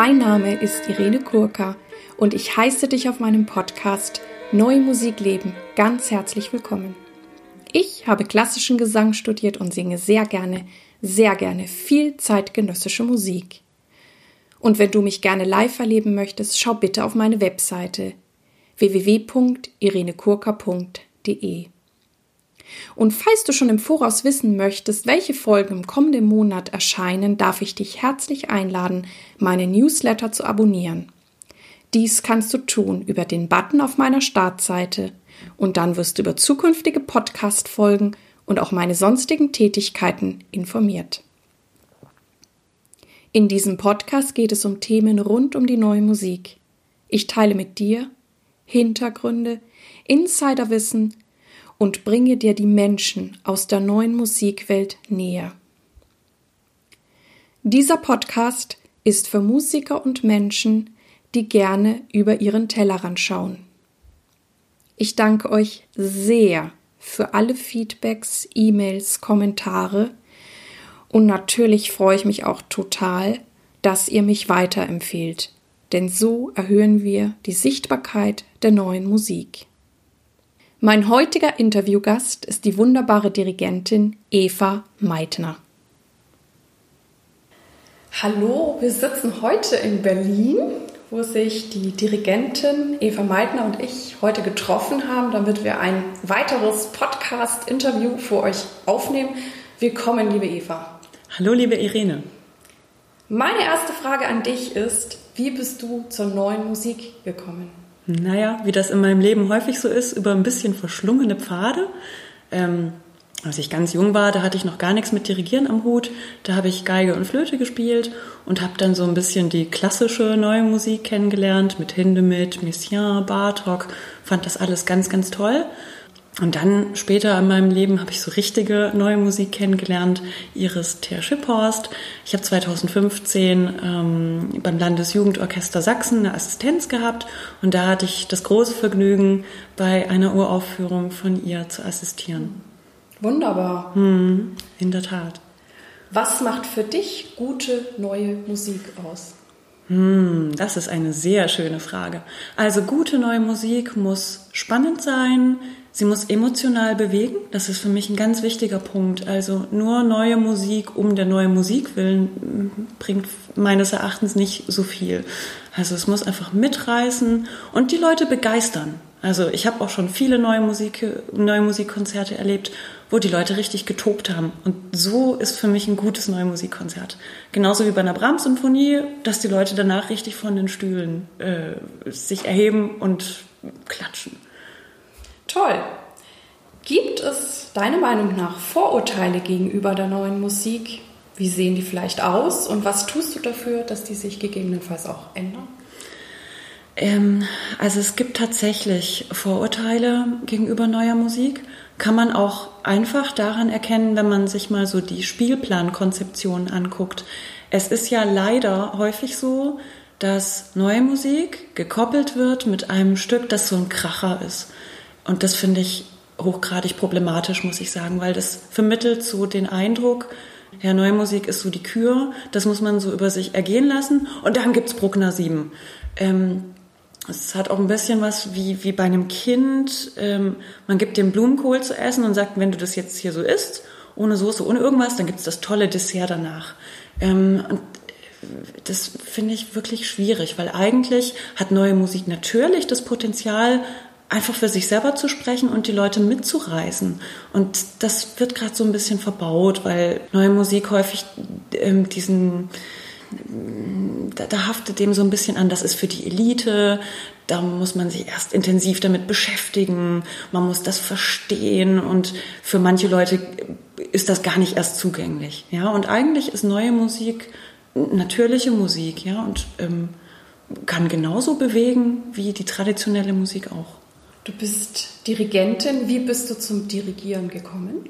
Mein Name ist Irene Kurka und ich heiße dich auf meinem Podcast Neue Musik leben ganz herzlich willkommen. Ich habe klassischen Gesang studiert und singe sehr gerne, sehr gerne viel zeitgenössische Musik. Und wenn du mich gerne live erleben möchtest, schau bitte auf meine Webseite www.irenekurka.de. Und falls du schon im Voraus wissen möchtest, welche Folgen im kommenden Monat erscheinen, darf ich dich herzlich einladen, meine Newsletter zu abonnieren. Dies kannst du tun über den Button auf meiner Startseite und dann wirst du über zukünftige Podcast-Folgen und auch meine sonstigen Tätigkeiten informiert. In diesem Podcast geht es um Themen rund um die neue Musik. Ich teile mit dir Hintergründe, Insiderwissen und bringe dir die Menschen aus der neuen Musikwelt näher. Dieser Podcast ist für Musiker und Menschen, die gerne über ihren Tellerrand schauen. Ich danke euch sehr für alle Feedbacks, E-Mails, Kommentare und natürlich freue ich mich auch total, dass ihr mich weiterempfehlt, denn so erhöhen wir die Sichtbarkeit der neuen Musik. Mein heutiger Interviewgast ist die wunderbare Dirigentin Eva Meitner. Hallo, wir sitzen heute in Berlin, wo sich die Dirigentin Eva Meitner und ich heute getroffen haben, damit wir ein weiteres Podcast-Interview für euch aufnehmen. Willkommen, liebe Eva. Hallo, liebe Irene. Meine erste Frage an dich ist, wie bist du zur neuen Musik gekommen? Naja, wie das in meinem Leben häufig so ist, über ein bisschen verschlungene Pfade. Ähm, als ich ganz jung war, da hatte ich noch gar nichts mit Dirigieren am Hut. Da habe ich Geige und Flöte gespielt und habe dann so ein bisschen die klassische neue Musik kennengelernt mit Hindemith, Messiaen, Bartok. Fand das alles ganz, ganz toll. Und dann später in meinem Leben habe ich so richtige neue Musik kennengelernt, Iris Ter Schipphorst. Ich habe 2015 ähm, beim Landesjugendorchester Sachsen eine Assistenz gehabt und da hatte ich das große Vergnügen, bei einer Uraufführung von ihr zu assistieren. Wunderbar. Hm, in der Tat. Was macht für dich gute neue Musik aus? Hm, das ist eine sehr schöne Frage. Also gute neue Musik muss spannend sein, Sie muss emotional bewegen. Das ist für mich ein ganz wichtiger Punkt. Also nur neue Musik um der neuen Musik willen bringt meines Erachtens nicht so viel. Also es muss einfach mitreißen und die Leute begeistern. Also ich habe auch schon viele neue Musik, neue Musikkonzerte erlebt, wo die Leute richtig getobt haben. Und so ist für mich ein gutes neue Musikkonzert. Genauso wie bei einer Brahms-Symphonie, dass die Leute danach richtig von den Stühlen äh, sich erheben und klatschen. Toll. Gibt es deiner Meinung nach Vorurteile gegenüber der neuen Musik? Wie sehen die vielleicht aus und was tust du dafür, dass die sich gegebenenfalls auch ändern? Ähm, also es gibt tatsächlich Vorurteile gegenüber neuer Musik. Kann man auch einfach daran erkennen, wenn man sich mal so die Spielplankonzeption anguckt. Es ist ja leider häufig so, dass neue Musik gekoppelt wird mit einem Stück, das so ein Kracher ist. Und das finde ich hochgradig problematisch, muss ich sagen, weil das vermittelt so den Eindruck, ja, neue Musik ist so die Kür, das muss man so über sich ergehen lassen. Und dann gibt's Bruckner 7. Ähm, es hat auch ein bisschen was wie, wie bei einem Kind. Ähm, man gibt dem Blumenkohl zu essen und sagt, wenn du das jetzt hier so isst, ohne Soße, ohne irgendwas, dann gibt's das tolle Dessert danach. Ähm, und das finde ich wirklich schwierig, weil eigentlich hat neue Musik natürlich das Potenzial, einfach für sich selber zu sprechen und die Leute mitzureißen. Und das wird gerade so ein bisschen verbaut, weil neue Musik häufig ähm, diesen da, da haftet dem so ein bisschen an, das ist für die Elite, da muss man sich erst intensiv damit beschäftigen, man muss das verstehen und für manche Leute ist das gar nicht erst zugänglich. Ja, und eigentlich ist neue Musik natürliche Musik, ja, und ähm, kann genauso bewegen wie die traditionelle Musik auch. Du bist Dirigentin. Wie bist du zum Dirigieren gekommen?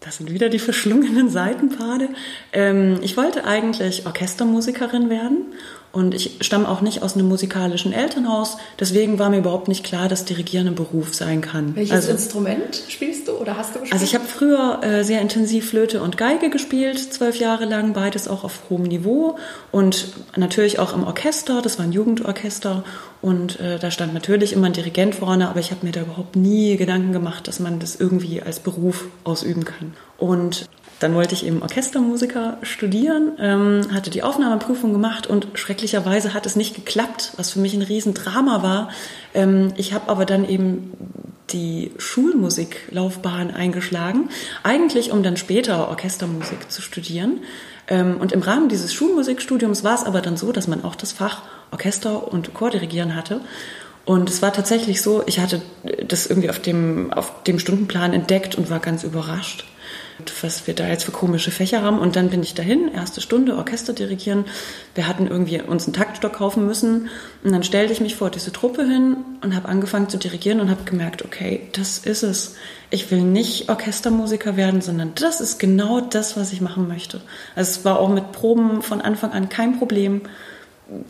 Das sind wieder die verschlungenen Seitenpfade. Ähm, ich wollte eigentlich Orchestermusikerin werden Und ich stamme auch nicht aus einem musikalischen Elternhaus. Deswegen war mir überhaupt nicht klar, dass Dirigieren ein Beruf sein kann. Welches also, Instrument spielst du oder hast du gespielt? Also ich habe früher äh, sehr intensiv Flöte und Geige gespielt, zwölf Jahre lang, beides auch auf hohem Niveau. Und natürlich auch im Orchester, das war ein Jugendorchester. Und äh, da stand natürlich immer ein Dirigent vorne, aber ich habe mir da überhaupt nie Gedanken gemacht, dass man das irgendwie als Beruf ausüben kann. Und dann wollte ich eben Orchestermusiker studieren, ähm, hatte die Aufnahmeprüfung gemacht und schrecklicherweise hat es nicht geklappt, was für mich ein Riesendrama war. Ähm, ich habe aber dann eben die Schulmusiklaufbahn eingeschlagen, eigentlich um dann später Orchestermusik zu studieren. Ähm, und im Rahmen dieses Schulmusikstudiums war es aber dann so, dass man auch das Fach Orchester und Chordirigieren hatte. Und es war tatsächlich so, ich hatte das irgendwie auf dem, auf dem Stundenplan entdeckt und war ganz überrascht was wir da jetzt für komische Fächer haben. Und dann bin ich dahin, erste Stunde, Orchester dirigieren. Wir hatten irgendwie uns einen Taktstock kaufen müssen. Und dann stellte ich mich vor diese Truppe hin und habe angefangen zu dirigieren und habe gemerkt, okay, das ist es. Ich will nicht Orchestermusiker werden, sondern das ist genau das, was ich machen möchte. Also es war auch mit Proben von Anfang an kein Problem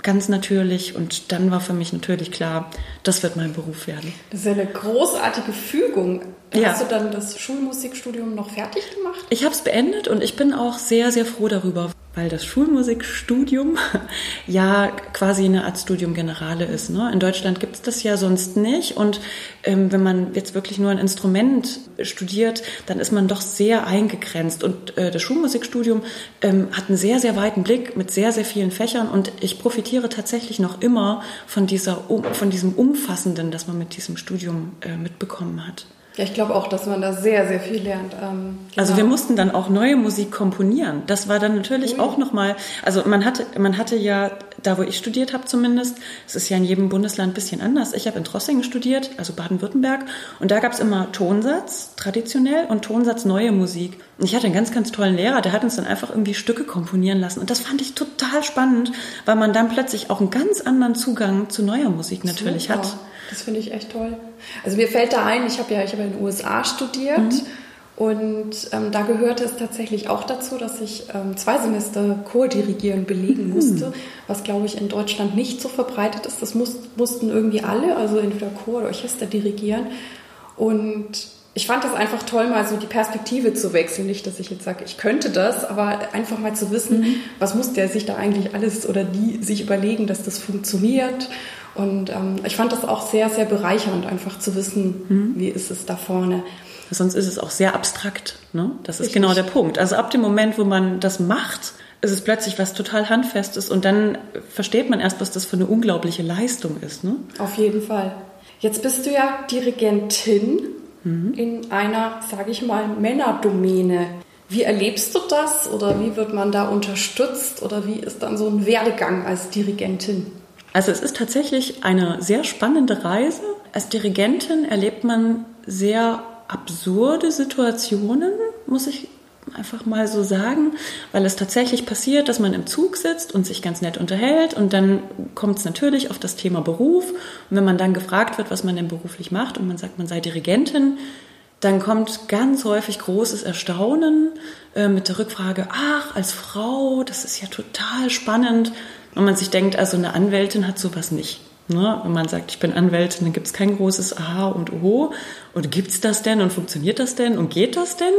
ganz natürlich. Und dann war für mich natürlich klar, das wird mein Beruf werden. Das ist ja eine großartige Fügung. Ja. Hast du dann das Schulmusikstudium noch fertig gemacht? Ich habe es beendet und ich bin auch sehr, sehr froh darüber weil das Schulmusikstudium ja quasi eine Art Studium Generale ist. Ne? In Deutschland gibt es das ja sonst nicht. Und ähm, wenn man jetzt wirklich nur ein Instrument studiert, dann ist man doch sehr eingegrenzt. Und äh, das Schulmusikstudium ähm, hat einen sehr, sehr weiten Blick mit sehr, sehr vielen Fächern. Und ich profitiere tatsächlich noch immer von, dieser, von diesem Umfassenden, das man mit diesem Studium äh, mitbekommen hat. Ja, ich glaube auch, dass man da sehr, sehr viel lernt. Ähm, genau. Also wir mussten dann auch neue Musik komponieren. Das war dann natürlich Ui. auch nochmal, also man hatte, man hatte ja, da wo ich studiert habe zumindest, es ist ja in jedem Bundesland ein bisschen anders. Ich habe in Trossingen studiert, also Baden-Württemberg, und da gab es immer Tonsatz, traditionell, und Tonsatz neue Musik. Und ich hatte einen ganz, ganz tollen Lehrer, der hat uns dann einfach irgendwie Stücke komponieren lassen. Und das fand ich total spannend, weil man dann plötzlich auch einen ganz anderen Zugang zu neuer Musik natürlich Super. hat. Das finde ich echt toll. Also mir fällt da ein, ich habe ja, ich habe in den USA studiert mhm. und ähm, da gehörte es tatsächlich auch dazu, dass ich ähm, zwei Semester Chordirigieren belegen mhm. musste, was glaube ich in Deutschland nicht so verbreitet ist. Das muss, mussten irgendwie alle, also entweder Chor oder Orchester dirigieren und ich fand das einfach toll, mal so die Perspektive zu wechseln. Nicht, dass ich jetzt sage, ich könnte das, aber einfach mal zu wissen, mhm. was muss der sich da eigentlich alles oder die sich überlegen, dass das funktioniert und ähm, ich fand das auch sehr, sehr bereichernd, einfach zu wissen, mhm. wie ist es da vorne. Sonst ist es auch sehr abstrakt. Ne? Das ist Richtig. genau der Punkt. Also ab dem Moment, wo man das macht, ist es plötzlich was total Handfestes und dann versteht man erst, was das für eine unglaubliche Leistung ist. Ne? Auf jeden Fall. Jetzt bist du ja Dirigentin mhm. in einer, sage ich mal, Männerdomäne. Wie erlebst du das oder wie wird man da unterstützt oder wie ist dann so ein Werdegang als Dirigentin? Also es ist tatsächlich eine sehr spannende Reise. Als Dirigentin erlebt man sehr absurde Situationen, muss ich einfach mal so sagen, weil es tatsächlich passiert, dass man im Zug sitzt und sich ganz nett unterhält und dann kommt es natürlich auf das Thema Beruf und wenn man dann gefragt wird, was man denn beruflich macht und man sagt, man sei Dirigentin, dann kommt ganz häufig großes Erstaunen äh, mit der Rückfrage, ach, als Frau, das ist ja total spannend. Und man sich denkt, also eine Anwältin hat sowas nicht. Ne? Wenn man sagt, ich bin Anwältin, dann gibt es kein großes Aha und Oho. Und gibt es das denn und funktioniert das denn und geht das denn?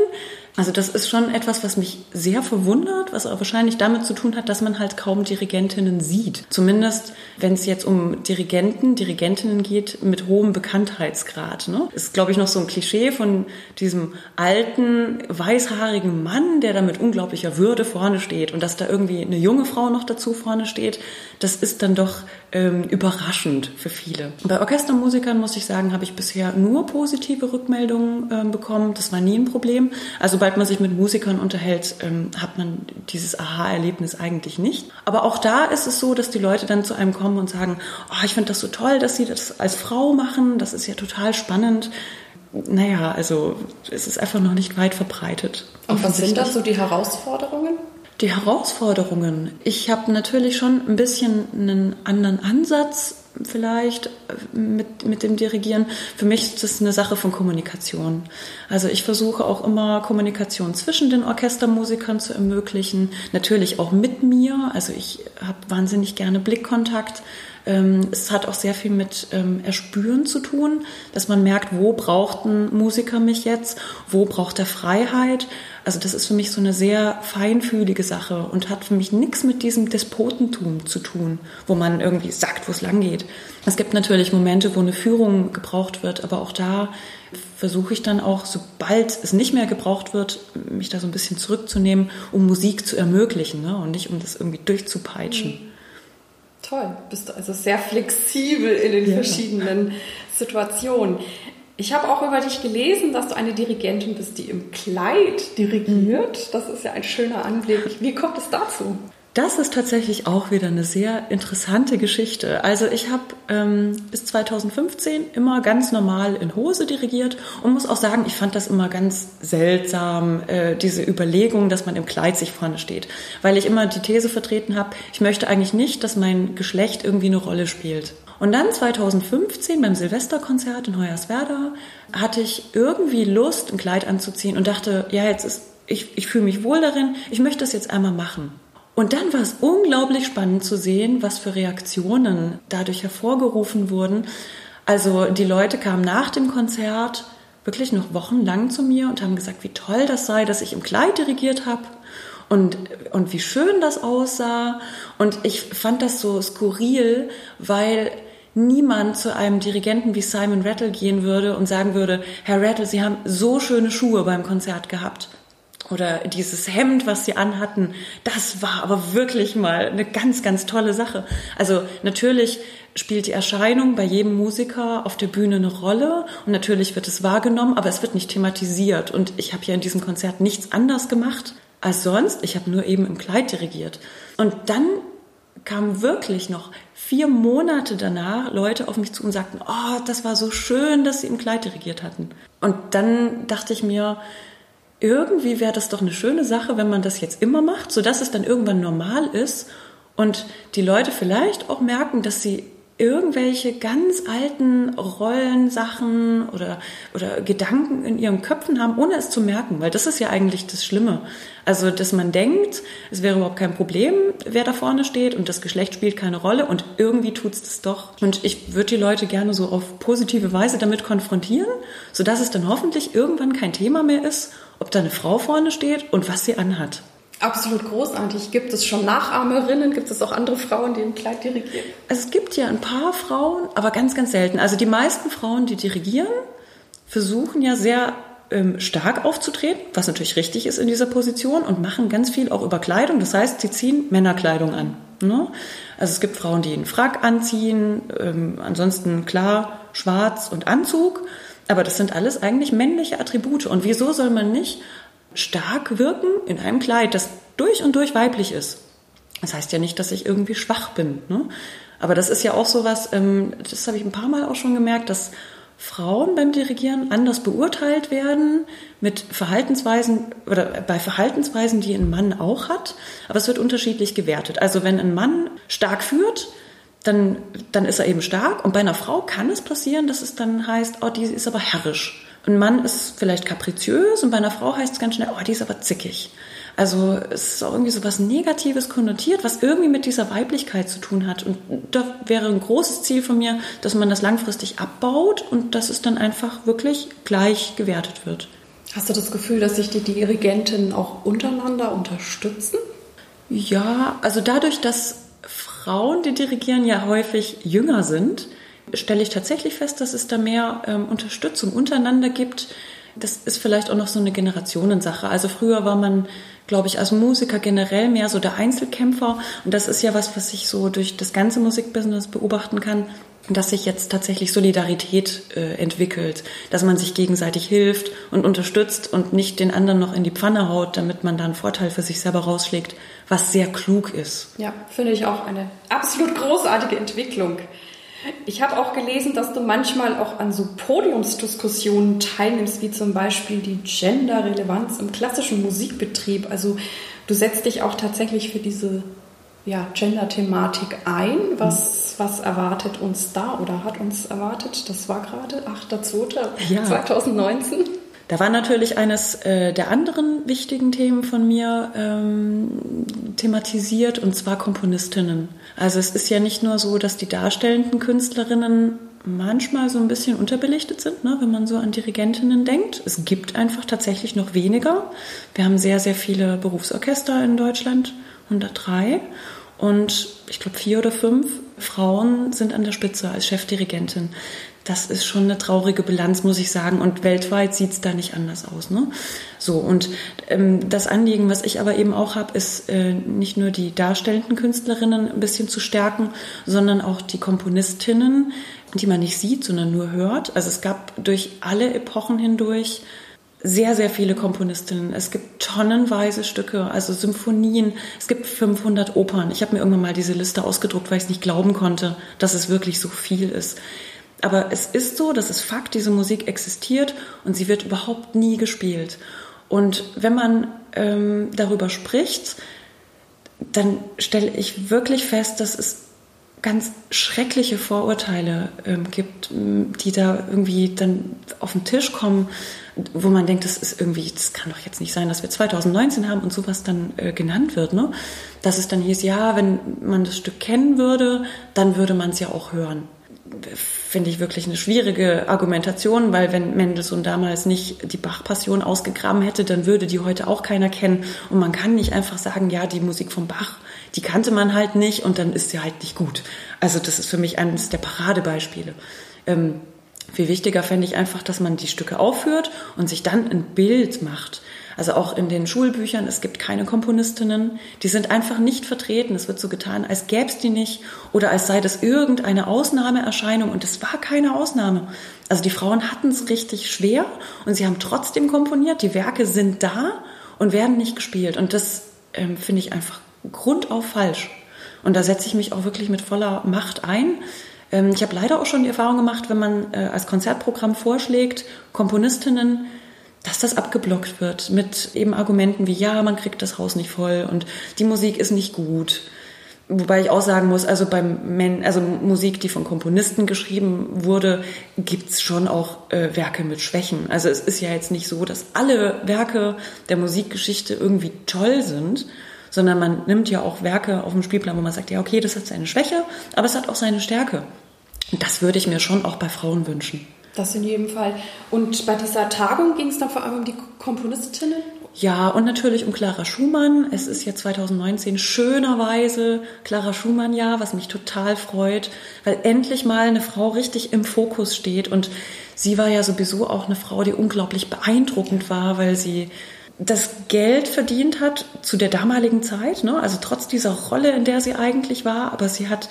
Also das ist schon etwas, was mich sehr verwundert, was auch wahrscheinlich damit zu tun hat, dass man halt kaum Dirigentinnen sieht. Zumindest, wenn es jetzt um Dirigenten, Dirigentinnen geht mit hohem Bekanntheitsgrad. Ne? Ist, glaube ich, noch so ein Klischee von diesem alten, weißhaarigen Mann, der da mit unglaublicher Würde vorne steht. Und dass da irgendwie eine junge Frau noch dazu vorne steht, das ist dann doch ähm, überraschend für viele. Bei Orchestermusikern, muss ich sagen, habe ich bisher nur positive Rückmeldungen ähm, bekommen. Das war nie ein Problem. Also sobald man sich mit Musikern unterhält, ähm, hat man dieses Aha-Erlebnis eigentlich nicht. Aber auch da ist es so, dass die Leute dann zu einem kommen und sagen, oh, ich finde das so toll, dass sie das als Frau machen, das ist ja total spannend. Naja, also es ist einfach noch nicht weit verbreitet. Und was sind da so die Herausforderungen? Die Herausforderungen. Ich habe natürlich schon ein bisschen einen anderen Ansatz vielleicht äh, mit, mit dem Dirigieren. Für mich ist das eine Sache von Kommunikation. Also ich versuche auch immer Kommunikation zwischen den Orchestermusikern zu ermöglichen, natürlich auch mit mir. Also ich habe wahnsinnig gerne Blickkontakt. Ähm, es hat auch sehr viel mit ähm, Erspüren zu tun, dass man merkt, wo braucht ein Musiker mich jetzt, wo braucht er Freiheit. Also das ist für mich so eine sehr feinfühlige Sache und hat für mich nichts mit diesem Despotentum zu tun, wo man irgendwie sagt, wo es lang geht. Es gibt natürlich Momente, wo eine Führung gebraucht wird, aber auch da versuche ich dann auch, sobald es nicht mehr gebraucht wird, mich da so ein bisschen zurückzunehmen, um Musik zu ermöglichen ne? und nicht um das irgendwie durchzupeitschen. Mhm. Toll, bist du also sehr flexibel in den ja. verschiedenen Situationen. Ich habe auch über dich gelesen, dass du eine Dirigentin bist, die im Kleid dirigiert. Das ist ja ein schöner Anblick. Wie kommt es dazu? Das ist tatsächlich auch wieder eine sehr interessante Geschichte. Also ich habe ähm, bis 2015 immer ganz normal in Hose dirigiert und muss auch sagen, ich fand das immer ganz seltsam, äh, diese Überlegung, dass man im Kleid sich vorne steht. Weil ich immer die These vertreten habe, ich möchte eigentlich nicht, dass mein Geschlecht irgendwie eine Rolle spielt. Und dann 2015 beim Silvesterkonzert in Hoyerswerda hatte ich irgendwie Lust, ein Kleid anzuziehen und dachte, ja, jetzt ist, ich, ich fühle mich wohl darin, ich möchte das jetzt einmal machen. Und dann war es unglaublich spannend zu sehen, was für Reaktionen dadurch hervorgerufen wurden. Also die Leute kamen nach dem Konzert wirklich noch wochenlang zu mir und haben gesagt, wie toll das sei, dass ich im Kleid dirigiert habe und, und wie schön das aussah. Und ich fand das so skurril, weil niemand zu einem Dirigenten wie Simon Rattle gehen würde und sagen würde, Herr Rattle, Sie haben so schöne Schuhe beim Konzert gehabt oder dieses Hemd, was sie anhatten, das war aber wirklich mal eine ganz, ganz tolle Sache. Also natürlich spielt die Erscheinung bei jedem Musiker auf der Bühne eine Rolle und natürlich wird es wahrgenommen, aber es wird nicht thematisiert. Und ich habe ja in diesem Konzert nichts anders gemacht als sonst. Ich habe nur eben im Kleid dirigiert. Und dann kamen wirklich noch vier Monate danach Leute auf mich zu und sagten, oh, das war so schön, dass sie im Kleid dirigiert hatten. Und dann dachte ich mir, irgendwie wäre das doch eine schöne Sache, wenn man das jetzt immer macht, sodass es dann irgendwann normal ist und die Leute vielleicht auch merken, dass sie irgendwelche ganz alten Rollensachen oder, oder Gedanken in ihren Köpfen haben, ohne es zu merken, weil das ist ja eigentlich das Schlimme. Also, dass man denkt, es wäre überhaupt kein Problem, wer da vorne steht und das Geschlecht spielt keine Rolle und irgendwie tut es das doch. Und ich würde die Leute gerne so auf positive Weise damit konfrontieren, sodass es dann hoffentlich irgendwann kein Thema mehr ist ob da eine Frau vorne steht und was sie anhat. Absolut großartig. Gibt es schon Nachahmerinnen? Gibt es auch andere Frauen, die im Kleid dirigieren? Es gibt ja ein paar Frauen, aber ganz, ganz selten. Also die meisten Frauen, die dirigieren, versuchen ja sehr ähm, stark aufzutreten, was natürlich richtig ist in dieser Position und machen ganz viel auch über Kleidung. Das heißt, sie ziehen Männerkleidung an. Ne? Also es gibt Frauen, die einen Frack anziehen, ähm, ansonsten klar schwarz und Anzug. Aber das sind alles eigentlich männliche Attribute. Und wieso soll man nicht stark wirken in einem Kleid, das durch und durch weiblich ist? Das heißt ja nicht, dass ich irgendwie schwach bin. Ne? Aber das ist ja auch so was, ähm, das habe ich ein paar Mal auch schon gemerkt, dass Frauen beim Dirigieren anders beurteilt werden mit Verhaltensweisen oder bei Verhaltensweisen, die ein Mann auch hat. Aber es wird unterschiedlich gewertet. Also wenn ein Mann stark führt, dann, dann ist er eben stark. Und bei einer Frau kann es passieren, dass es dann heißt, oh, die ist aber herrisch. Ein Mann ist vielleicht kapriziös und bei einer Frau heißt es ganz schnell, oh, die ist aber zickig. Also es ist auch irgendwie so was Negatives konnotiert, was irgendwie mit dieser Weiblichkeit zu tun hat. Und da wäre ein großes Ziel von mir, dass man das langfristig abbaut und dass es dann einfach wirklich gleich gewertet wird. Hast du das Gefühl, dass sich die Dirigentinnen auch untereinander unterstützen? Ja, also dadurch, dass Frauen, die dirigieren, ja häufig jünger sind, stelle ich tatsächlich fest, dass es da mehr ähm, Unterstützung untereinander gibt. Das ist vielleicht auch noch so eine Generationensache. Also früher war man, glaube ich, als Musiker generell mehr so der Einzelkämpfer. Und das ist ja was, was ich so durch das ganze Musikbusiness beobachten kann, dass sich jetzt tatsächlich Solidarität äh, entwickelt, dass man sich gegenseitig hilft und unterstützt und nicht den anderen noch in die Pfanne haut, damit man da einen Vorteil für sich selber rausschlägt, was sehr klug ist. Ja, finde ich auch eine absolut großartige Entwicklung. Ich habe auch gelesen, dass du manchmal auch an so Podiumsdiskussionen teilnimmst, wie zum Beispiel die Genderrelevanz im klassischen Musikbetrieb. Also du setzt dich auch tatsächlich für diese ja, Gender-Thematik ein. Was, was erwartet uns da oder hat uns erwartet? Das war gerade 8.2.2019. Ja. Da war natürlich eines äh, der anderen wichtigen Themen von mir ähm, thematisiert, und zwar Komponistinnen. Also es ist ja nicht nur so, dass die darstellenden Künstlerinnen manchmal so ein bisschen unterbelichtet sind, ne, wenn man so an Dirigentinnen denkt. Es gibt einfach tatsächlich noch weniger. Wir haben sehr, sehr viele Berufsorchester in Deutschland, 103. Und ich glaube, vier oder fünf Frauen sind an der Spitze als Chefdirigentin das ist schon eine traurige Bilanz, muss ich sagen. Und weltweit sieht es da nicht anders aus. Ne? So, und ähm, das Anliegen, was ich aber eben auch habe, ist äh, nicht nur die darstellenden Künstlerinnen ein bisschen zu stärken, sondern auch die Komponistinnen, die man nicht sieht, sondern nur hört. Also es gab durch alle Epochen hindurch sehr, sehr viele Komponistinnen. Es gibt tonnenweise Stücke, also Symphonien. Es gibt 500 Opern. Ich habe mir irgendwann mal diese Liste ausgedruckt, weil ich es nicht glauben konnte, dass es wirklich so viel ist. Aber es ist so, das ist Fakt, diese Musik existiert und sie wird überhaupt nie gespielt. Und wenn man ähm, darüber spricht, dann stelle ich wirklich fest, dass es ganz schreckliche Vorurteile ähm, gibt, die da irgendwie dann auf den Tisch kommen, wo man denkt, das ist irgendwie, das kann doch jetzt nicht sein, dass wir 2019 haben und sowas dann äh, genannt wird, ne? Dass es dann hieß, ja, wenn man das Stück kennen würde, dann würde man es ja auch hören finde ich wirklich eine schwierige Argumentation, weil wenn Mendelssohn damals nicht die Bach-Passion ausgegraben hätte, dann würde die heute auch keiner kennen. Und man kann nicht einfach sagen, ja, die Musik von Bach, die kannte man halt nicht und dann ist sie halt nicht gut. Also das ist für mich eines der Paradebeispiele. Ähm, viel wichtiger fände ich einfach, dass man die Stücke aufführt und sich dann ein Bild macht. Also auch in den Schulbüchern, es gibt keine Komponistinnen, die sind einfach nicht vertreten. Es wird so getan, als gäbe es die nicht oder als sei das irgendeine Ausnahmeerscheinung und es war keine Ausnahme. Also die Frauen hatten es richtig schwer und sie haben trotzdem komponiert. Die Werke sind da und werden nicht gespielt und das ähm, finde ich einfach grundauf falsch. Und da setze ich mich auch wirklich mit voller Macht ein. Ähm, ich habe leider auch schon die Erfahrung gemacht, wenn man äh, als Konzertprogramm vorschlägt, Komponistinnen dass das abgeblockt wird mit eben Argumenten wie, ja, man kriegt das Haus nicht voll und die Musik ist nicht gut. Wobei ich auch sagen muss, also beim Men also Musik, die von Komponisten geschrieben wurde, gibt's schon auch äh, Werke mit Schwächen. Also es ist ja jetzt nicht so, dass alle Werke der Musikgeschichte irgendwie toll sind, sondern man nimmt ja auch Werke auf dem Spielplan, wo man sagt, ja, okay, das hat seine Schwäche, aber es hat auch seine Stärke. Und das würde ich mir schon auch bei Frauen wünschen. Das in jedem Fall. Und bei dieser Tagung ging es dann vor allem um die Komponistinnen? Ja, und natürlich um Clara Schumann. Es ist ja 2019 schönerweise Clara Schumann-Jahr, was mich total freut, weil endlich mal eine Frau richtig im Fokus steht. Und sie war ja sowieso auch eine Frau, die unglaublich beeindruckend war, weil sie das Geld verdient hat zu der damaligen Zeit, ne? also trotz dieser Rolle, in der sie eigentlich war, aber sie hat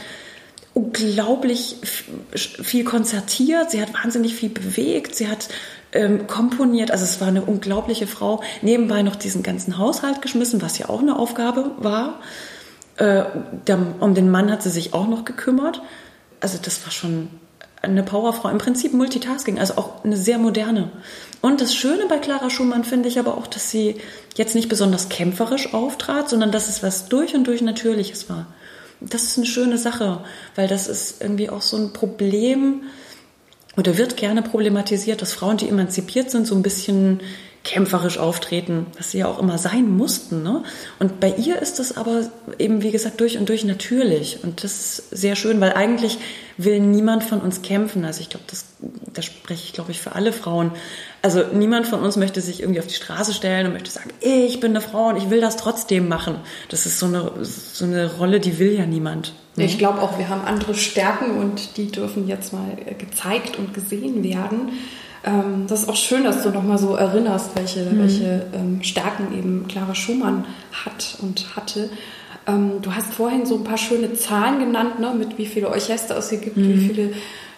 unglaublich viel konzertiert, sie hat wahnsinnig viel bewegt, sie hat ähm, komponiert, also es war eine unglaubliche Frau, nebenbei noch diesen ganzen Haushalt geschmissen, was ja auch eine Aufgabe war. Äh, der, um den Mann hat sie sich auch noch gekümmert. Also das war schon eine Powerfrau, im Prinzip Multitasking, also auch eine sehr moderne. Und das Schöne bei Clara Schumann finde ich aber auch, dass sie jetzt nicht besonders kämpferisch auftrat, sondern dass es was durch und durch Natürliches war das ist eine schöne Sache, weil das ist irgendwie auch so ein Problem oder wird gerne problematisiert, dass Frauen, die emanzipiert sind, so ein bisschen kämpferisch auftreten, was sie ja auch immer sein mussten. Ne? Und bei ihr ist das aber eben, wie gesagt, durch und durch natürlich. Und das ist sehr schön, weil eigentlich will niemand von uns kämpfen. Also ich glaube, das, das spreche ich, glaube ich, für alle Frauen. Also niemand von uns möchte sich irgendwie auf die Straße stellen und möchte sagen, ich bin eine Frau und ich will das trotzdem machen. Das ist so eine, so eine Rolle, die will ja niemand. Ne? Ich glaube auch, wir haben andere Stärken und die dürfen jetzt mal gezeigt und gesehen werden. Ähm, das ist auch schön, dass du nochmal so erinnerst, welche, mhm. welche ähm, Stärken eben Clara Schumann hat und hatte. Ähm, du hast vorhin so ein paar schöne Zahlen genannt, ne, mit wie viele Orchester es hier gibt, mhm. wie viele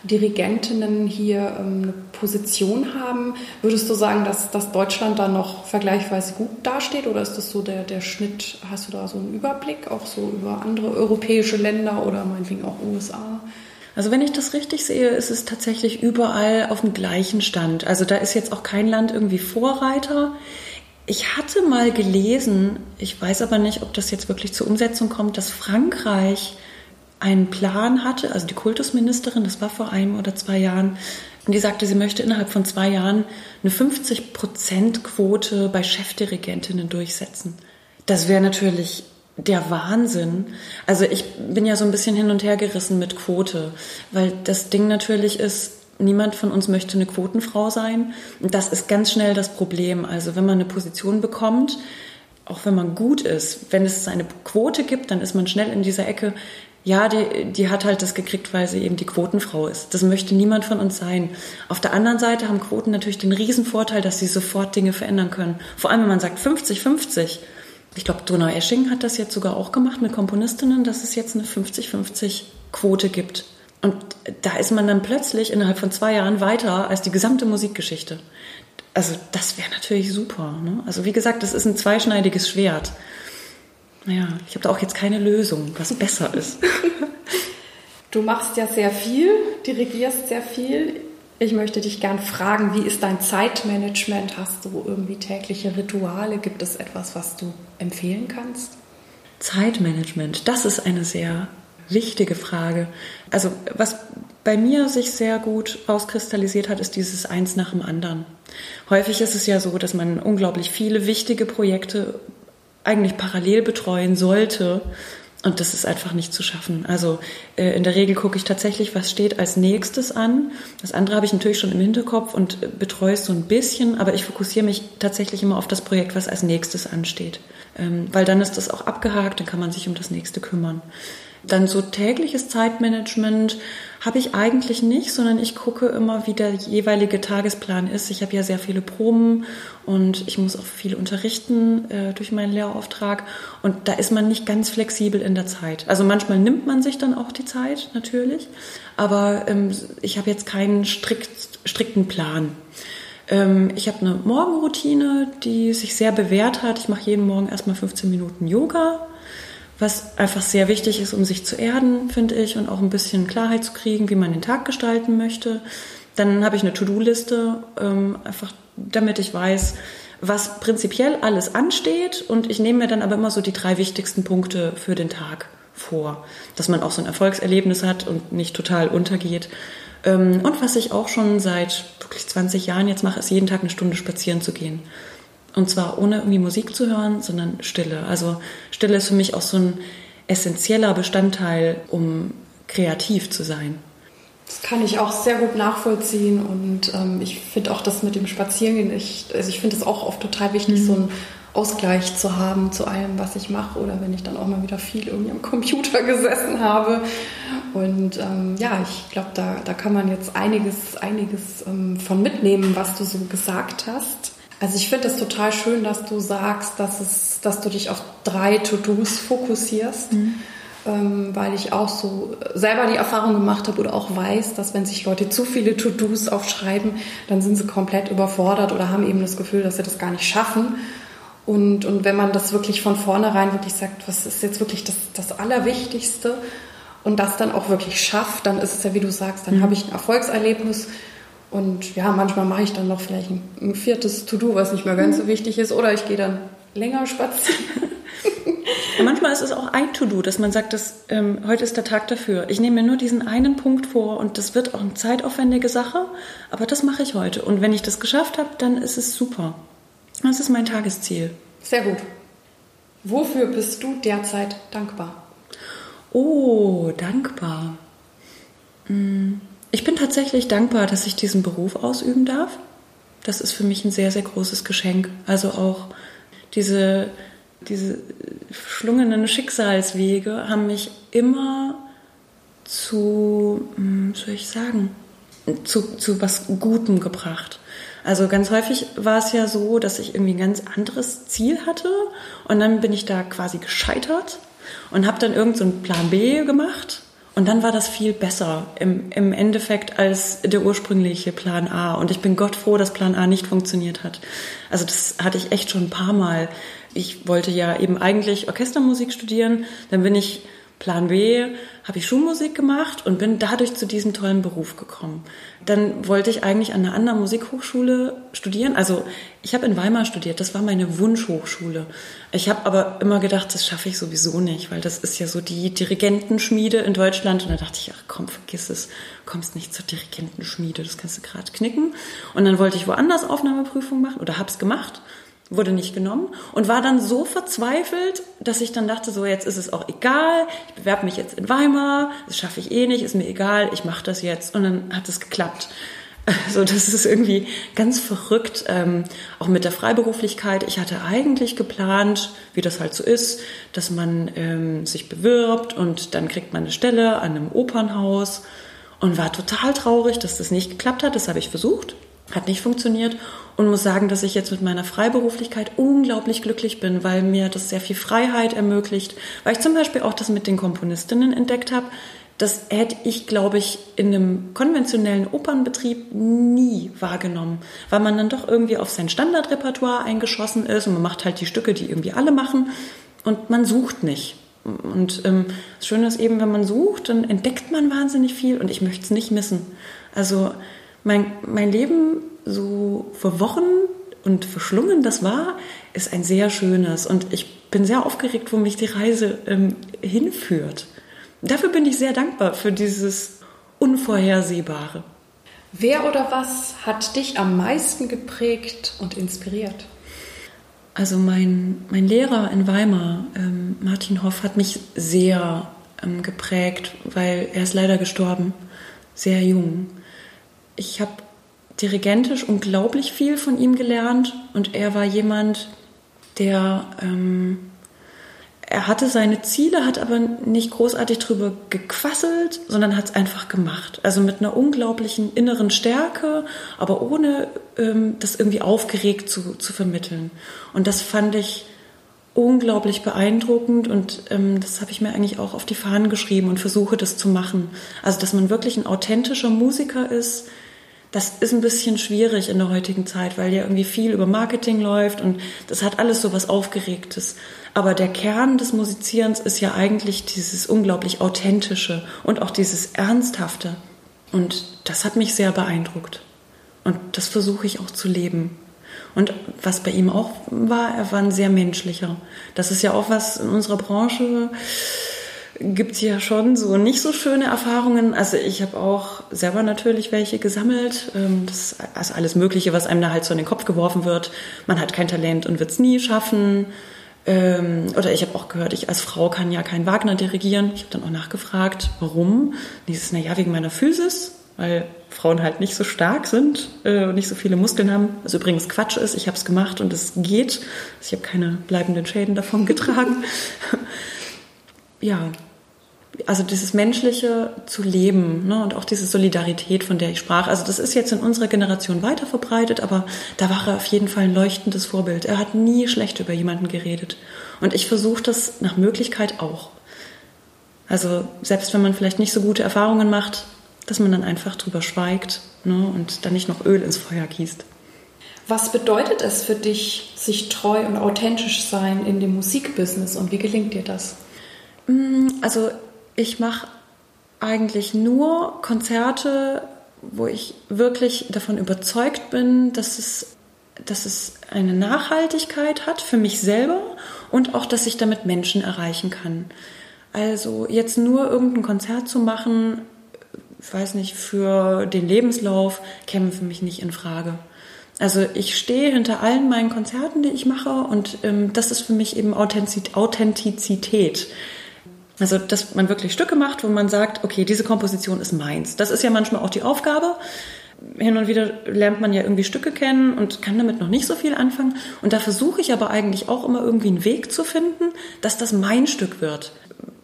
Dirigentinnen hier ähm, eine Position haben. Würdest du sagen, dass, dass Deutschland da noch vergleichsweise gut dasteht oder ist das so der, der Schnitt? Hast du da so einen Überblick auch so über andere europäische Länder oder meinetwegen auch USA? Also wenn ich das richtig sehe, ist es tatsächlich überall auf dem gleichen Stand. Also da ist jetzt auch kein Land irgendwie Vorreiter. Ich hatte mal gelesen, ich weiß aber nicht, ob das jetzt wirklich zur Umsetzung kommt, dass Frankreich einen Plan hatte, also die Kultusministerin, das war vor einem oder zwei Jahren, und die sagte, sie möchte innerhalb von zwei Jahren eine 50-Prozent-Quote bei Chefdirigentinnen durchsetzen. Das wäre natürlich der Wahnsinn. Also ich bin ja so ein bisschen hin und her gerissen mit Quote, weil das Ding natürlich ist, niemand von uns möchte eine Quotenfrau sein. Und das ist ganz schnell das Problem. Also wenn man eine Position bekommt, auch wenn man gut ist, wenn es eine Quote gibt, dann ist man schnell in dieser Ecke, ja, die, die hat halt das gekriegt, weil sie eben die Quotenfrau ist. Das möchte niemand von uns sein. Auf der anderen Seite haben Quoten natürlich den Riesenvorteil, dass sie sofort Dinge verändern können. Vor allem, wenn man sagt 50-50. Ich glaube, Donau-Esching hat das jetzt sogar auch gemacht mit Komponistinnen, dass es jetzt eine 50-50 Quote gibt. Und da ist man dann plötzlich innerhalb von zwei Jahren weiter als die gesamte Musikgeschichte. Also das wäre natürlich super. Ne? Also wie gesagt, das ist ein zweischneidiges Schwert. Naja, ich habe da auch jetzt keine Lösung, was besser ist. Du machst ja sehr viel, dirigierst sehr viel. Ich möchte dich gern fragen, wie ist dein Zeitmanagement? Hast du irgendwie tägliche Rituale? Gibt es etwas, was du empfehlen kannst? Zeitmanagement, das ist eine sehr wichtige Frage. Also was bei mir sich sehr gut rauskristallisiert hat, ist dieses Eins nach dem anderen. Häufig ist es ja so, dass man unglaublich viele wichtige Projekte eigentlich parallel betreuen sollte. Und das ist einfach nicht zu schaffen. Also äh, in der Regel gucke ich tatsächlich, was steht als nächstes an. Das andere habe ich natürlich schon im Hinterkopf und äh, betreue es so ein bisschen, aber ich fokussiere mich tatsächlich immer auf das Projekt, was als nächstes ansteht. Ähm, weil dann ist das auch abgehakt, dann kann man sich um das nächste kümmern. Dann so tägliches Zeitmanagement habe ich eigentlich nicht, sondern ich gucke immer, wie der jeweilige Tagesplan ist. Ich habe ja sehr viele Proben und ich muss auch viel unterrichten äh, durch meinen Lehrauftrag. Und da ist man nicht ganz flexibel in der Zeit. Also manchmal nimmt man sich dann auch die Zeit, natürlich. Aber ähm, ich habe jetzt keinen strikt, strikten Plan. Ähm, ich habe eine Morgenroutine, die sich sehr bewährt hat. Ich mache jeden Morgen erstmal 15 Minuten Yoga was einfach sehr wichtig ist, um sich zu erden, finde ich, und auch ein bisschen Klarheit zu kriegen, wie man den Tag gestalten möchte. Dann habe ich eine To-Do-Liste, ähm, einfach damit ich weiß, was prinzipiell alles ansteht. Und ich nehme mir dann aber immer so die drei wichtigsten Punkte für den Tag vor, dass man auch so ein Erfolgserlebnis hat und nicht total untergeht. Ähm, und was ich auch schon seit wirklich 20 Jahren jetzt mache, ist jeden Tag eine Stunde spazieren zu gehen. Und zwar ohne irgendwie Musik zu hören, sondern Stille. Also Stille ist für mich auch so ein essentieller Bestandteil, um kreativ zu sein. Das kann ich auch sehr gut nachvollziehen und ähm, ich finde auch das mit dem Spazierengehen, ich, also ich finde es auch oft total wichtig, mhm. so einen Ausgleich zu haben zu allem, was ich mache oder wenn ich dann auch mal wieder viel irgendwie am Computer gesessen habe. Und ähm, ja, ich glaube, da, da kann man jetzt einiges, einiges ähm, von mitnehmen, was du so gesagt hast. Also ich finde es total schön, dass du sagst, dass, es, dass du dich auf drei To-Dos fokussierst, mhm. ähm, weil ich auch so selber die Erfahrung gemacht habe oder auch weiß, dass wenn sich Leute zu viele To-Dos aufschreiben, dann sind sie komplett überfordert oder haben eben das Gefühl, dass sie das gar nicht schaffen. Und, und wenn man das wirklich von vornherein wirklich sagt, was ist jetzt wirklich das, das Allerwichtigste und das dann auch wirklich schafft, dann ist es ja, wie du sagst, dann mhm. habe ich ein Erfolgserlebnis und ja, manchmal mache ich dann noch vielleicht ein, ein viertes To-Do, was nicht mehr ganz so wichtig ist. Oder ich gehe dann länger spazieren. manchmal ist es auch ein To-Do, dass man sagt, dass, ähm, heute ist der Tag dafür. Ich nehme mir nur diesen einen Punkt vor und das wird auch eine zeitaufwendige Sache, aber das mache ich heute. Und wenn ich das geschafft habe, dann ist es super. Das ist mein Tagesziel. Sehr gut. Wofür bist du derzeit dankbar? Oh, dankbar. Hm. Ich bin tatsächlich dankbar, dass ich diesen Beruf ausüben darf. Das ist für mich ein sehr, sehr großes Geschenk. Also auch diese, diese verschlungenen Schicksalswege haben mich immer zu, hm, soll ich sagen, zu, zu was Gutem gebracht. Also ganz häufig war es ja so, dass ich irgendwie ein ganz anderes Ziel hatte und dann bin ich da quasi gescheitert und habe dann irgendeinen so Plan B gemacht und dann war das viel besser im, im Endeffekt als der ursprüngliche Plan A. Und ich bin Gott froh, dass Plan A nicht funktioniert hat. Also das hatte ich echt schon ein paar Mal. Ich wollte ja eben eigentlich Orchestermusik studieren. Dann bin ich Plan B habe ich Schulmusik gemacht und bin dadurch zu diesem tollen Beruf gekommen. Dann wollte ich eigentlich an einer anderen Musikhochschule studieren. Also ich habe in Weimar studiert, das war meine Wunschhochschule. Ich habe aber immer gedacht, das schaffe ich sowieso nicht, weil das ist ja so die Dirigentenschmiede in Deutschland. Und da dachte ich, ach komm, vergiss es, kommst nicht zur Dirigentenschmiede, das kannst du gerade knicken. Und dann wollte ich woanders Aufnahmeprüfung machen oder habe es gemacht wurde nicht genommen und war dann so verzweifelt, dass ich dann dachte, so jetzt ist es auch egal, ich bewerbe mich jetzt in Weimar, das schaffe ich eh nicht, ist mir egal, ich mache das jetzt und dann hat es geklappt. Also das ist irgendwie ganz verrückt, ähm, auch mit der Freiberuflichkeit. Ich hatte eigentlich geplant, wie das halt so ist, dass man ähm, sich bewirbt und dann kriegt man eine Stelle an einem Opernhaus und war total traurig, dass das nicht geklappt hat. Das habe ich versucht, hat nicht funktioniert und muss sagen, dass ich jetzt mit meiner Freiberuflichkeit unglaublich glücklich bin, weil mir das sehr viel Freiheit ermöglicht, weil ich zum Beispiel auch das mit den Komponistinnen entdeckt habe. Das hätte ich, glaube ich, in einem konventionellen Opernbetrieb nie wahrgenommen, weil man dann doch irgendwie auf sein Standardrepertoire eingeschossen ist und man macht halt die Stücke, die irgendwie alle machen und man sucht nicht. Und ähm, das Schöne ist eben, wenn man sucht, dann entdeckt man wahnsinnig viel und ich möchte es nicht missen. Also mein, mein Leben so verworren und verschlungen das war, ist ein sehr schönes. Und ich bin sehr aufgeregt, wo mich die Reise ähm, hinführt. Dafür bin ich sehr dankbar für dieses Unvorhersehbare. Wer oder was hat dich am meisten geprägt und inspiriert? Also mein, mein Lehrer in Weimar, ähm, Martin Hoff, hat mich sehr ähm, geprägt, weil er ist leider gestorben, sehr jung. Ich habe dirigentisch unglaublich viel von ihm gelernt und er war jemand, der ähm, er hatte seine Ziele, hat aber nicht großartig drüber gequasselt, sondern hat es einfach gemacht. Also mit einer unglaublichen inneren Stärke, aber ohne ähm, das irgendwie aufgeregt zu, zu vermitteln. Und das fand ich unglaublich beeindruckend und ähm, das habe ich mir eigentlich auch auf die Fahnen geschrieben und versuche das zu machen. Also dass man wirklich ein authentischer Musiker ist, das ist ein bisschen schwierig in der heutigen Zeit, weil ja irgendwie viel über Marketing läuft und das hat alles so was Aufgeregtes. Aber der Kern des Musizierens ist ja eigentlich dieses unglaublich Authentische und auch dieses Ernsthafte. Und das hat mich sehr beeindruckt. Und das versuche ich auch zu leben. Und was bei ihm auch war, er war ein sehr menschlicher. Das ist ja auch was in unserer Branche gibt es ja schon so nicht so schöne Erfahrungen. Also ich habe auch selber natürlich welche gesammelt. Ähm, das, also alles Mögliche, was einem da halt so in den Kopf geworfen wird. Man hat kein Talent und wird es nie schaffen. Ähm, oder ich habe auch gehört, ich als Frau kann ja kein Wagner dirigieren. Ich habe dann auch nachgefragt, warum. Dieses, naja, wegen meiner Physis, weil Frauen halt nicht so stark sind äh, und nicht so viele Muskeln haben. Was übrigens Quatsch ist, ich habe es gemacht und es geht. Also ich habe keine bleibenden Schäden davon getragen. ja, also dieses Menschliche zu leben ne, und auch diese Solidarität, von der ich sprach. Also das ist jetzt in unserer Generation weiter verbreitet, aber da war er auf jeden Fall ein leuchtendes Vorbild. Er hat nie schlecht über jemanden geredet. Und ich versuche das nach Möglichkeit auch. Also selbst wenn man vielleicht nicht so gute Erfahrungen macht, dass man dann einfach drüber schweigt ne, und dann nicht noch Öl ins Feuer gießt. Was bedeutet es für dich, sich treu und authentisch sein in dem Musikbusiness und wie gelingt dir das? Mm, also ich mache eigentlich nur Konzerte, wo ich wirklich davon überzeugt bin, dass es, dass es eine Nachhaltigkeit hat für mich selber und auch, dass ich damit Menschen erreichen kann. Also jetzt nur irgendein Konzert zu machen, ich weiß nicht, für den Lebenslauf käme für mich nicht in Frage. Also ich stehe hinter allen meinen Konzerten, die ich mache und ähm, das ist für mich eben Authentizität. Also, dass man wirklich Stücke macht, wo man sagt, okay, diese Komposition ist meins. Das ist ja manchmal auch die Aufgabe. Hin und wieder lernt man ja irgendwie Stücke kennen und kann damit noch nicht so viel anfangen. Und da versuche ich aber eigentlich auch immer irgendwie einen Weg zu finden, dass das mein Stück wird.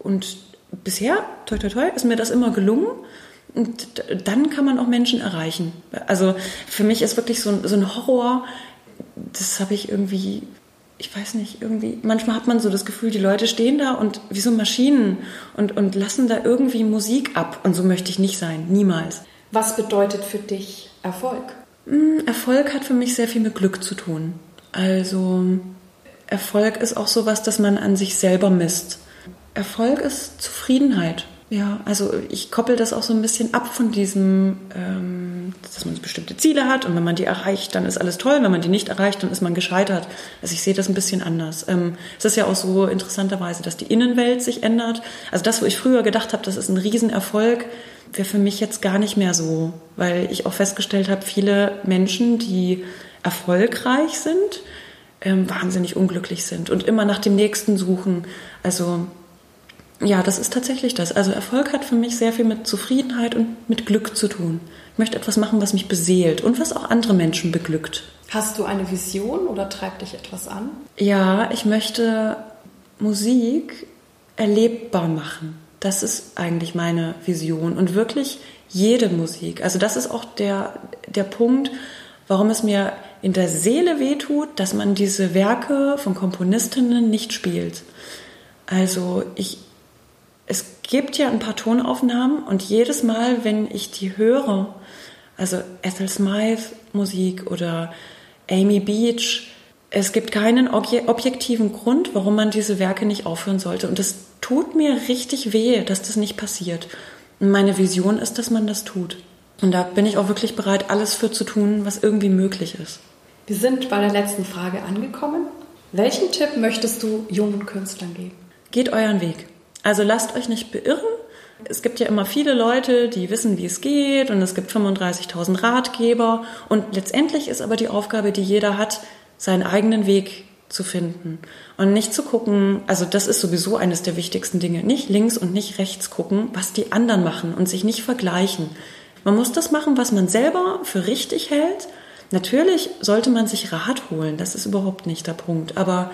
Und bisher, toi toi toi, ist mir das immer gelungen. Und dann kann man auch Menschen erreichen. Also für mich ist wirklich so ein, so ein Horror, das habe ich irgendwie ich weiß nicht, irgendwie, manchmal hat man so das Gefühl, die Leute stehen da und wie so Maschinen und, und lassen da irgendwie Musik ab. Und so möchte ich nicht sein, niemals. Was bedeutet für dich Erfolg? Hm, Erfolg hat für mich sehr viel mit Glück zu tun. Also Erfolg ist auch sowas, dass man an sich selber misst. Erfolg ist Zufriedenheit. Ja, also ich koppel das auch so ein bisschen ab von diesem, ähm, dass man bestimmte Ziele hat und wenn man die erreicht, dann ist alles toll. Wenn man die nicht erreicht, dann ist man gescheitert. Also ich sehe das ein bisschen anders. Ähm, es ist ja auch so interessanterweise, dass die Innenwelt sich ändert. Also das, wo ich früher gedacht habe, das ist ein Riesenerfolg, wäre für mich jetzt gar nicht mehr so, weil ich auch festgestellt habe, viele Menschen, die erfolgreich sind, ähm, wahnsinnig unglücklich sind und immer nach dem Nächsten suchen. Also ja, das ist tatsächlich das. Also Erfolg hat für mich sehr viel mit Zufriedenheit und mit Glück zu tun. Ich möchte etwas machen, was mich beseelt und was auch andere Menschen beglückt. Hast du eine Vision oder treibt dich etwas an? Ja, ich möchte Musik erlebbar machen. Das ist eigentlich meine Vision und wirklich jede Musik. Also das ist auch der, der Punkt, warum es mir in der Seele wehtut, dass man diese Werke von Komponistinnen nicht spielt. Also ich es gibt ja ein paar Tonaufnahmen und jedes Mal, wenn ich die höre, also Ethel Smythe Musik oder Amy Beach, es gibt keinen objektiven Grund, warum man diese Werke nicht aufhören sollte. Und es tut mir richtig weh, dass das nicht passiert. Und meine Vision ist, dass man das tut. Und da bin ich auch wirklich bereit, alles für zu tun, was irgendwie möglich ist. Wir sind bei der letzten Frage angekommen. Welchen Tipp möchtest du jungen Künstlern geben? Geht euren Weg. Also lasst euch nicht beirren. Es gibt ja immer viele Leute, die wissen, wie es geht und es gibt 35.000 Ratgeber und letztendlich ist aber die Aufgabe, die jeder hat, seinen eigenen Weg zu finden und nicht zu gucken, also das ist sowieso eines der wichtigsten Dinge, nicht links und nicht rechts gucken, was die anderen machen und sich nicht vergleichen. Man muss das machen, was man selber für richtig hält. Natürlich sollte man sich Rat holen, das ist überhaupt nicht der Punkt, aber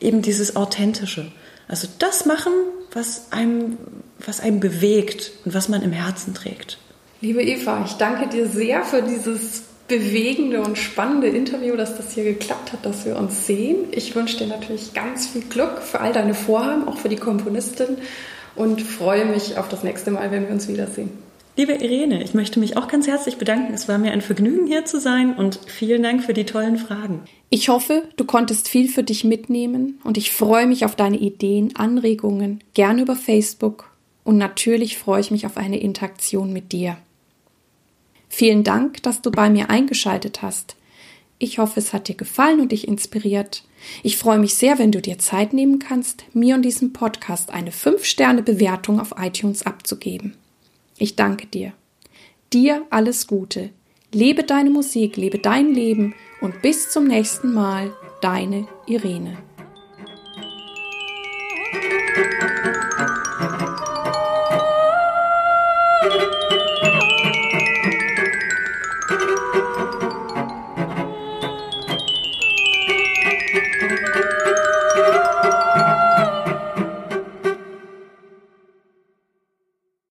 eben dieses Authentische. Also das machen, was einem, was einem bewegt und was man im Herzen trägt. Liebe Eva, ich danke dir sehr für dieses bewegende und spannende Interview, dass das hier geklappt hat, dass wir uns sehen. Ich wünsche dir natürlich ganz viel Glück für all deine Vorhaben, auch für die Komponistin und freue mich auf das nächste Mal, wenn wir uns wiedersehen. Liebe Irene, ich möchte mich auch ganz herzlich bedanken. Es war mir ein Vergnügen, hier zu sein und vielen Dank für die tollen Fragen. Ich hoffe, du konntest viel für dich mitnehmen und ich freue mich auf deine Ideen, Anregungen, gerne über Facebook und natürlich freue ich mich auf eine Interaktion mit dir. Vielen Dank, dass du bei mir eingeschaltet hast. Ich hoffe, es hat dir gefallen und dich inspiriert. Ich freue mich sehr, wenn du dir Zeit nehmen kannst, mir und diesem Podcast eine 5-Sterne-Bewertung auf iTunes abzugeben. Ich danke dir. Dir alles Gute. Lebe deine Musik, lebe dein Leben und bis zum nächsten Mal, deine Irene.